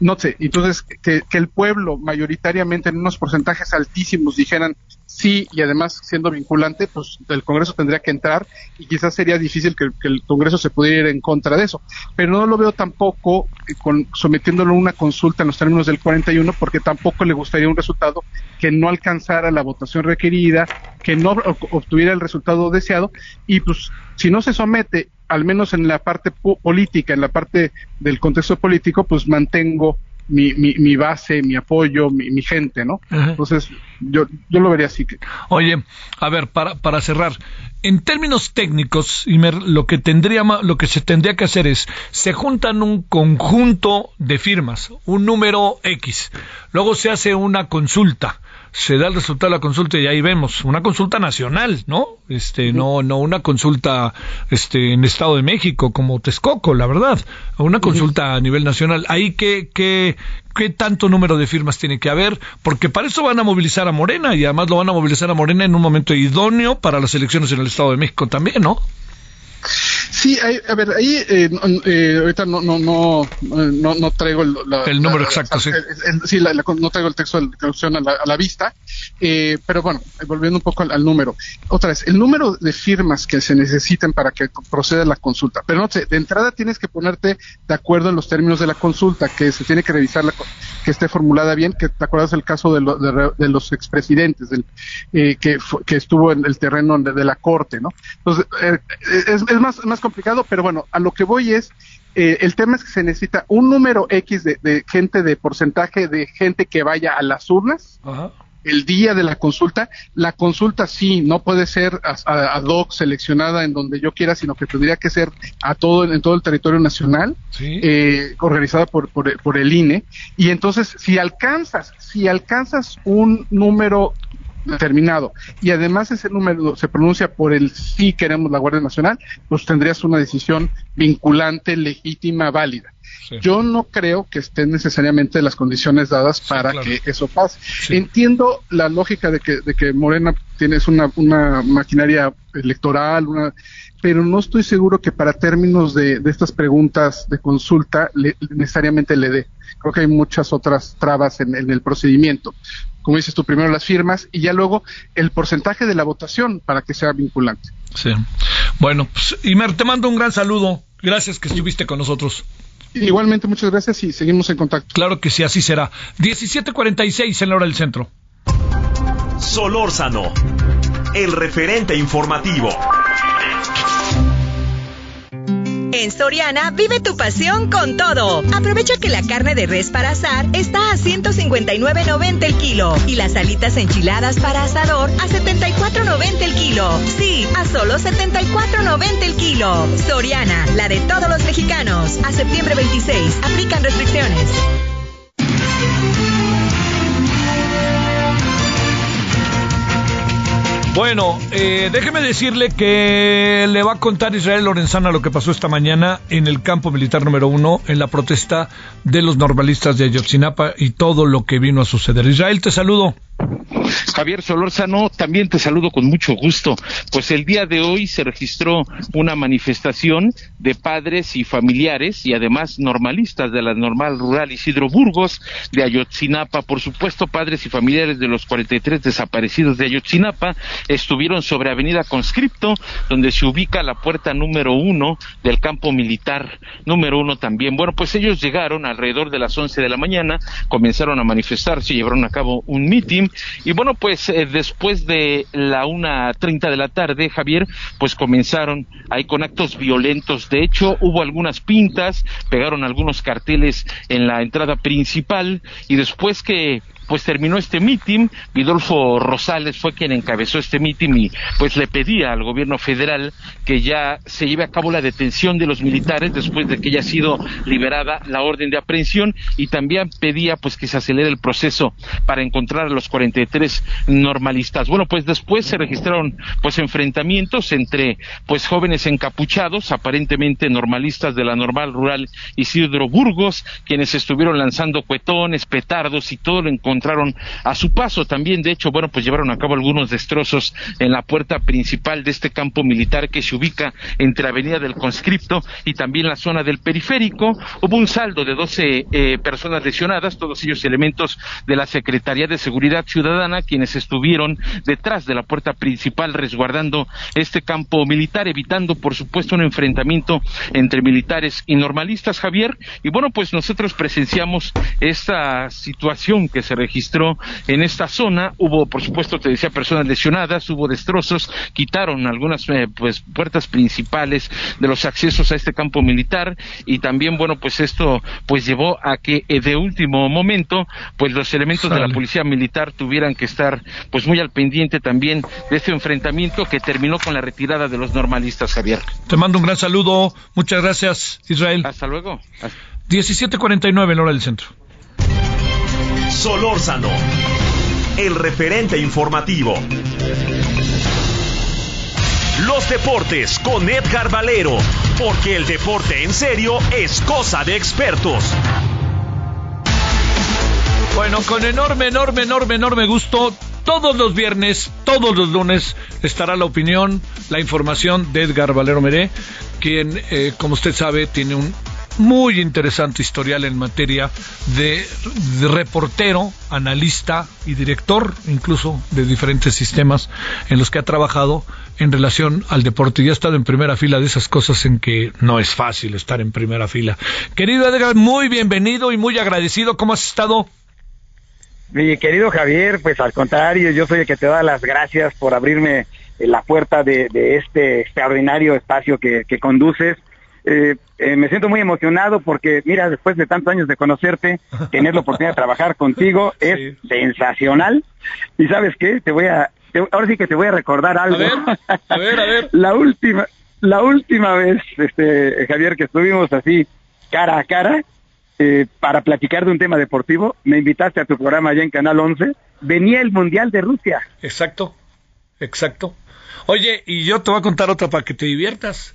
no sé, entonces que, el pueblo mayoritariamente en unos porcentajes altísimos dijeran sí y además siendo vinculante, pues el Congreso tendría que entrar y quizás sería difícil que, que el Congreso se pudiera ir en contra de eso. Pero no lo veo tampoco eh, con, sometiéndolo a una consulta en los términos del 41 porque tampoco le gustaría un resultado que no alcanzara la votación requerida, que no obtuviera el resultado deseado y pues si no se somete al menos en la parte política, en la parte del contexto político, pues mantengo mi, mi, mi base, mi apoyo, mi, mi gente, ¿no? Entonces, yo, yo lo vería así. Oye, a ver, para, para cerrar, en términos técnicos, Imer, lo que tendría, lo que se tendría que hacer es, se juntan un conjunto de firmas, un número X, luego se hace una consulta, se da el resultado de la consulta y ahí vemos una consulta nacional, ¿no? Este, no, no una consulta, este, en Estado de México como Texcoco, la verdad, una consulta a nivel nacional. Ahí qué, qué, qué tanto número de firmas tiene que haber, porque para eso van a movilizar a Morena y además lo van a movilizar a Morena en un momento idóneo para las elecciones en el Estado de México también, ¿no? Sí, a ver, ahí eh, eh, ahorita no no no no, no traigo el, el número exacto, sí. sí, no traigo el texto de la a la, a la vista, eh, pero bueno, volviendo un poco al, número. Otra vez, el número de firmas que se necesiten para que proceda la consulta. Pero no sé, de entrada tienes que ponerte de acuerdo en los términos de la consulta, que se tiene que revisar la, que esté formulada bien, que te acuerdas el caso de, lo, de los expresidentes, del, eh, que, que estuvo en el terreno de, de la corte, ¿no? Entonces, eh, es, es más, más complicado, pero bueno, a lo que voy es, eh, el tema es que se necesita un número X de, de, gente, de porcentaje de gente que vaya a las urnas. Ajá. El día de la consulta, la consulta sí, no puede ser ad hoc seleccionada en donde yo quiera, sino que tendría que ser a todo en todo el territorio nacional, ¿Sí? eh, organizada por, por, por el INE. Y entonces, si alcanzas, si alcanzas un número determinado y además ese número se pronuncia por el sí queremos la Guardia Nacional, pues tendrías una decisión vinculante, legítima, válida. Sí. Yo no creo que estén necesariamente las condiciones dadas para claro. que eso pase. Sí. Entiendo la lógica de que, de que Morena tienes una, una maquinaria electoral, una, pero no estoy seguro que para términos de, de estas preguntas de consulta le, necesariamente le dé. Creo que hay muchas otras trabas en, en, el procedimiento. Como dices tú, primero las firmas y ya luego el porcentaje de la votación para que sea vinculante. Sí. Bueno, pues, Imer, te mando un gran saludo. Gracias que estuviste con nosotros. Igualmente, muchas gracias y seguimos en contacto. Claro que sí, así será. 17:46 en la hora del centro. Solórzano, el referente informativo. En Soriana vive tu pasión con todo. Aprovecha que la carne de res para asar está a 159.90 el kilo y las alitas enchiladas para asador a 74.90 el kilo. Sí, a solo 74.90 el kilo. Soriana, la de todos los mexicanos. A septiembre 26. Aplican restricciones. Bueno, eh, déjeme decirle que le va a contar Israel Lorenzana lo que pasó esta mañana en el campo militar número uno, en la protesta de los normalistas de Ayotzinapa y todo lo que vino a suceder. Israel, te saludo. Javier Solórzano, también te saludo con mucho gusto. Pues el día de hoy se registró una manifestación de padres y familiares y además normalistas de la normal rural Isidro Burgos de Ayotzinapa. Por supuesto, padres y familiares de los 43 desaparecidos de Ayotzinapa estuvieron sobre Avenida Conscripto, donde se ubica la puerta número uno del campo militar número uno también. Bueno, pues ellos llegaron alrededor de las 11 de la mañana, comenzaron a manifestarse, llevaron a cabo un mitin y bueno, pues eh, después de la una treinta de la tarde, Javier, pues comenzaron ahí con actos violentos. De hecho, hubo algunas pintas, pegaron algunos carteles en la entrada principal y después que pues terminó este mitin, Vidolfo Rosales fue quien encabezó este mitin y pues le pedía al gobierno federal que ya se lleve a cabo la detención de los militares después de que haya sido liberada la orden de aprehensión y también pedía pues que se acelere el proceso para encontrar a los 43 normalistas. Bueno, pues después se registraron pues enfrentamientos entre pues jóvenes encapuchados, aparentemente normalistas de la normal rural Isidro Burgos, quienes estuvieron lanzando cuetones, petardos y todo lo encontraron a su paso. También, de hecho, bueno, pues llevaron a cabo algunos destrozos en la puerta principal de este campo militar que se ubica entre Avenida del Conscripto y también la zona del periférico. Hubo un saldo de 12 eh, personas lesionadas, todos ellos elementos de la Secretaría de Seguridad Ciudadana, quienes estuvieron detrás de la puerta principal resguardando este campo militar, evitando, por supuesto, un enfrentamiento entre militares y normalistas, Javier. Y bueno, pues nosotros presenciamos esta situación que se registró en esta zona. Hubo, por supuesto, te decía, personas lesionadas, hubo destrozos, quitaron algunas eh, pues puertas principales de los accesos a este campo militar y también, bueno, pues esto pues llevó a que eh, de último momento, pues los elementos de la policía militar tuvieran que estar pues muy al pendiente también de este enfrentamiento que terminó con la retirada de los normalistas, Javier. Te mando un gran saludo. Muchas gracias, Israel. Hasta luego. 17:49 en hora del centro. Solórzano, el referente informativo. Los deportes con Edgar Valero, porque el deporte en serio es cosa de expertos. Bueno, con enorme, enorme, enorme, enorme gusto, todos los viernes, todos los lunes, estará la opinión, la información de Edgar Valero Meré, quien, eh, como usted sabe, tiene un muy interesante historial en materia de, reportero, analista y director, incluso de diferentes sistemas en los que ha trabajado en relación al deporte y ha estado en primera fila de esas cosas en que no es fácil estar en primera fila. Querido Edgar, muy bienvenido y muy agradecido. ¿Cómo has estado? Mi querido Javier, pues al contrario, yo soy el que te da las gracias por abrirme la puerta de, este extraordinario espacio que conduces eh, eh, me siento muy emocionado porque, mira, después de tantos años de conocerte, tener la oportunidad de trabajar contigo (laughs) es sensacional. Y sabes qué, te voy a, ahora sí que te voy a recordar algo. A ver, a ver, (laughs) la última, la última vez, este, Javier, que estuvimos así cara a cara eh, para platicar de un tema deportivo, me invitaste a tu programa allá en Canal 11. Venía el Mundial de Rusia. Exacto, exacto. Oye, y yo te voy a contar otra para que te diviertas.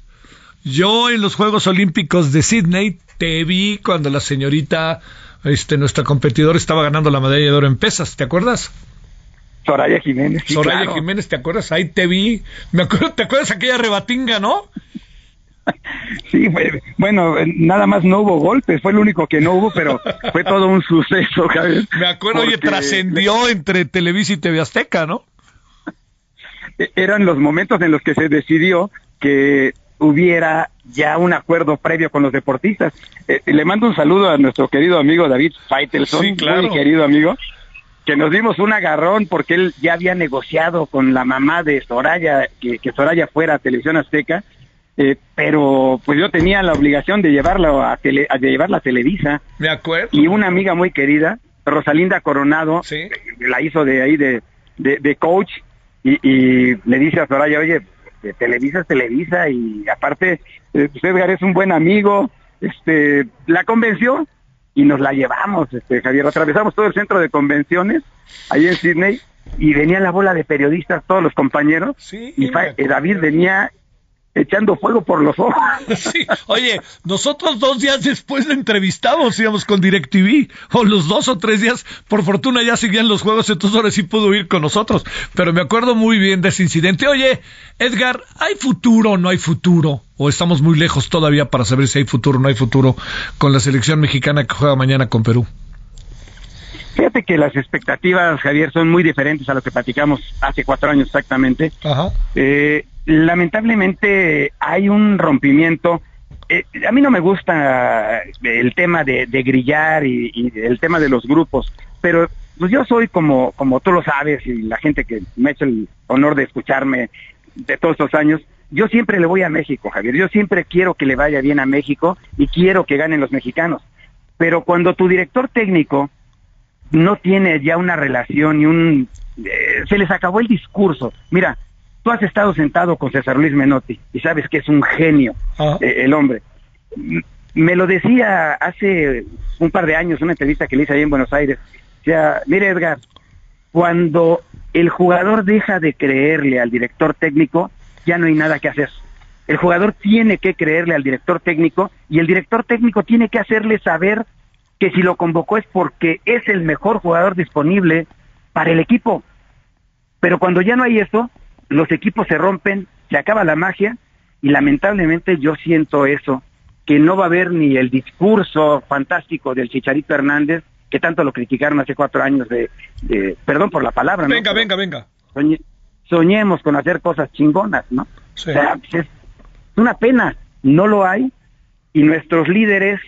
Yo en los Juegos Olímpicos de Sydney te vi cuando la señorita, este, nuestra competidora estaba ganando la medalla de oro en pesas, ¿te acuerdas? Soraya Jiménez. Soraya Jiménez, ¿te acuerdas? Ahí te vi. Me acuerdo, ¿te acuerdas aquella rebatinga, no? (laughs) Sí, bueno, nada más no hubo golpes, fue el único que no hubo, pero fue todo un suceso, Javier. Me acuerdo, oye, trascendió entre Televisa y TV Azteca, ¿no? (laughs) E-, eran los momentos en los que se decidió que hubiera ya un acuerdo previo con los deportistas. Eh, le mando un saludo a nuestro querido amigo David Faitelson, muy querido amigo, que nos dimos un agarrón porque él ya había negociado con la mamá de Soraya, que, Soraya fuera a Televisión Azteca, eh, pero pues yo tenía la obligación de llevarlo a, tele, de llevarla a Televisa. Me acuerdo. Y una amiga muy querida, Rosalinda Coronado, la hizo de ahí de, de, coach y, y le dice a Soraya, oye, este, Televisa es Televisa y aparte eh, pues, Edgar es un buen amigo, este, la convenció y nos la llevamos, este, Javier, atravesamos todo el centro de convenciones ahí en Sydney y venía la bola de periodistas, todos los compañeros, y David venía echando fuego por los ojos. (laughs) Sí. Oye, nosotros dos días después le entrevistamos, íbamos con DirecTV, o los dos o tres días, por fortuna ya seguían los juegos, entonces ahora sí pudo ir con nosotros. Pero me acuerdo muy bien de ese incidente. Oye, Edgar, ¿hay futuro o no hay futuro? ¿O estamos muy lejos todavía para saber si hay futuro o no hay futuro con la selección mexicana que juega mañana con Perú? Fíjate que las expectativas, Javier, son muy diferentes a lo que platicamos hace cuatro años exactamente. Ajá. Eh, lamentablemente hay un rompimiento. Eh, a mí no me gusta el tema de, grillar y, el tema de los grupos, pero pues yo soy como, como tú lo sabes y la gente que me ha hecho el honor de escucharme de todos estos años, yo siempre le voy a México, Javier. Yo siempre quiero que le vaya bien a México y quiero que ganen los mexicanos. Pero cuando tu director técnico no tiene ya una relación y un... Eh, se les acabó el discurso. Mira, Tú has estado sentado con César Luis Menotti y sabes que es un genio ah. eh, el hombre. Me lo decía hace un par de años, una entrevista que le hice ahí en Buenos Aires. O sea, mire Edgar, cuando el jugador deja de creerle al director técnico, ya no hay nada que hacer. El jugador tiene que creerle al director técnico y el director técnico tiene que hacerle saber que si lo convocó es porque es el mejor jugador disponible para el equipo. Pero cuando ya no hay eso, los equipos se rompen, se acaba la magia y lamentablemente yo siento eso, que no va a haber ni el discurso fantástico del Chicharito Hernández, que tanto lo criticaron hace cuatro años de, perdón por la palabra. ¿no? Venga, venga, venga. soñemos con hacer cosas chingonas, ¿no? O sea, es una pena, no lo hay y nuestros líderes,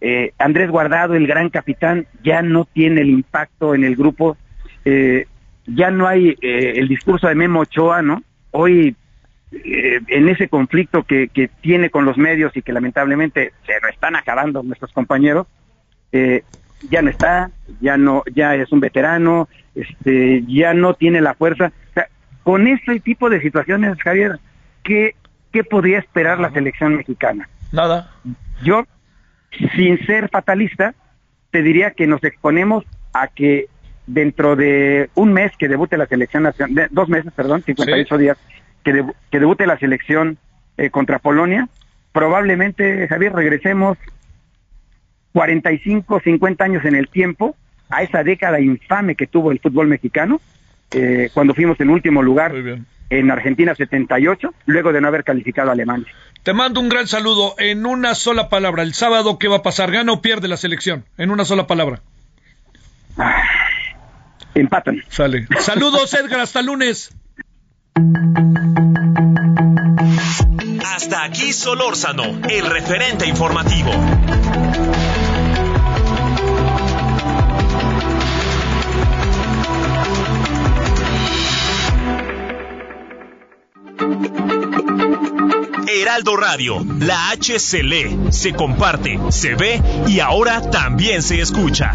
eh, Andrés Guardado, el gran capitán, ya no tiene el impacto en el grupo. Eh, ya no hay eh, el discurso de Memo Ochoa, ¿no? Hoy, eh, en ese conflicto que, que, tiene con los medios y que lamentablemente se lo están acabando nuestros compañeros, eh, ya no está, ya no, ya es un veterano, este, ya no tiene la fuerza. O sea, con este tipo de situaciones, Javier, ¿qué, qué podría esperar la selección mexicana? Nada. Yo, sin ser fatalista, te diría que nos exponemos a que dentro de un mes que debute la selección nacional, dos meses, perdón, 58 días, que, que debute la selección eh, contra Polonia, probablemente, Javier, regresemos 45, 50 años en el tiempo a esa década infame que tuvo el fútbol mexicano, eh, cuando fuimos en último lugar en Argentina 78, luego de no haber calificado a Alemania. Te mando un gran saludo en una sola palabra. El sábado, ¿qué va a pasar? ¿Gana o pierde la selección? En una sola palabra. Ah empatan. Sale. Saludos, Edgar, hasta lunes. Hasta aquí Solórzano, el referente informativo. Heraldo Radio, la H se lee, se comparte, se ve y ahora también se escucha.